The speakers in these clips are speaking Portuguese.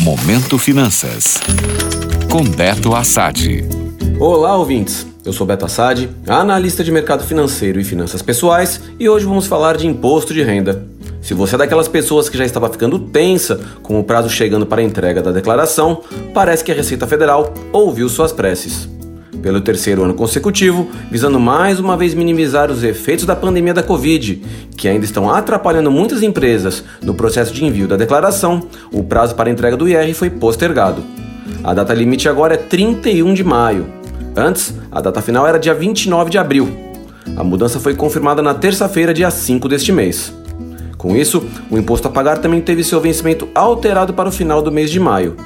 Momento Finanças. Com Beto Assad. Olá, ouvintes. Eu sou Beto Assad, analista de mercado financeiro e finanças pessoais, e hoje vamos falar de imposto de renda. Se você é daquelas pessoas que já estava ficando tensa com o prazo chegando para a entrega da declaração, parece que a Receita Federal ouviu suas preces pelo terceiro ano consecutivo, visando mais uma vez minimizar os efeitos da pandemia da Covid, que ainda estão atrapalhando muitas empresas no processo de envio da declaração, o prazo para entrega do IR foi postergado. A data limite agora é 31 de maio. Antes, a data final era dia 29 de abril. A mudança foi confirmada na terça-feira, dia 5 deste mês. Com isso, o imposto a pagar também teve seu vencimento alterado para o final do mês de maio.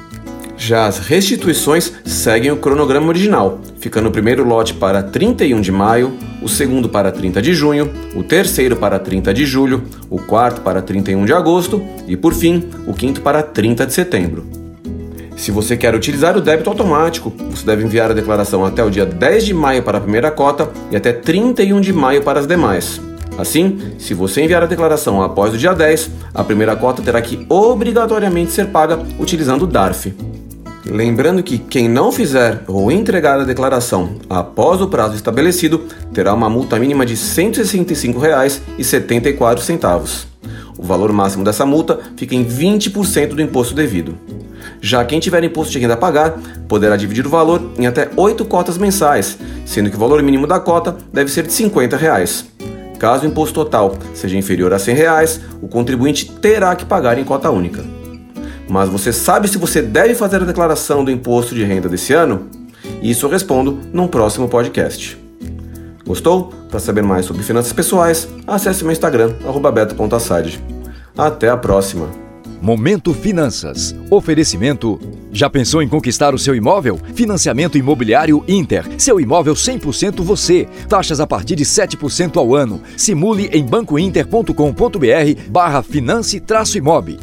Já as restituições seguem o cronograma original, ficando o primeiro lote para 31 de maio, o segundo para 30 de junho, o terceiro para 30 de julho, o quarto para 31 de agosto e, por fim, o quinto para 30 de setembro. Se você quer utilizar o débito automático, você deve enviar a declaração até o dia 10 de maio para a primeira cota e até 31 de maio para as demais. Assim, se você enviar a declaração após o dia 10, a primeira cota terá que obrigatoriamente ser paga utilizando o DARF. Lembrando que quem não fizer ou entregar a declaração após o prazo estabelecido terá uma multa mínima de R$ 165,74. O valor máximo dessa multa fica em 20% do imposto devido. Já quem tiver imposto de renda a pagar poderá dividir o valor em até 8 cotas mensais, sendo que o valor mínimo da cota deve ser de 50 reais. Caso o imposto total seja inferior a 100 reais, o contribuinte terá que pagar em cota única. Mas você sabe se você deve fazer a declaração do imposto de renda desse ano? Isso eu respondo num próximo podcast. Gostou? Para saber mais sobre finanças pessoais, acesse meu Instagram, beto.assad. Até a próxima! Momento Finanças. Oferecimento. Já pensou em conquistar o seu imóvel? Financiamento Imobiliário Inter. Seu imóvel 100% você. Taxas a partir de 7% ao ano. Simule em bancointer.com.br barra finance-imob.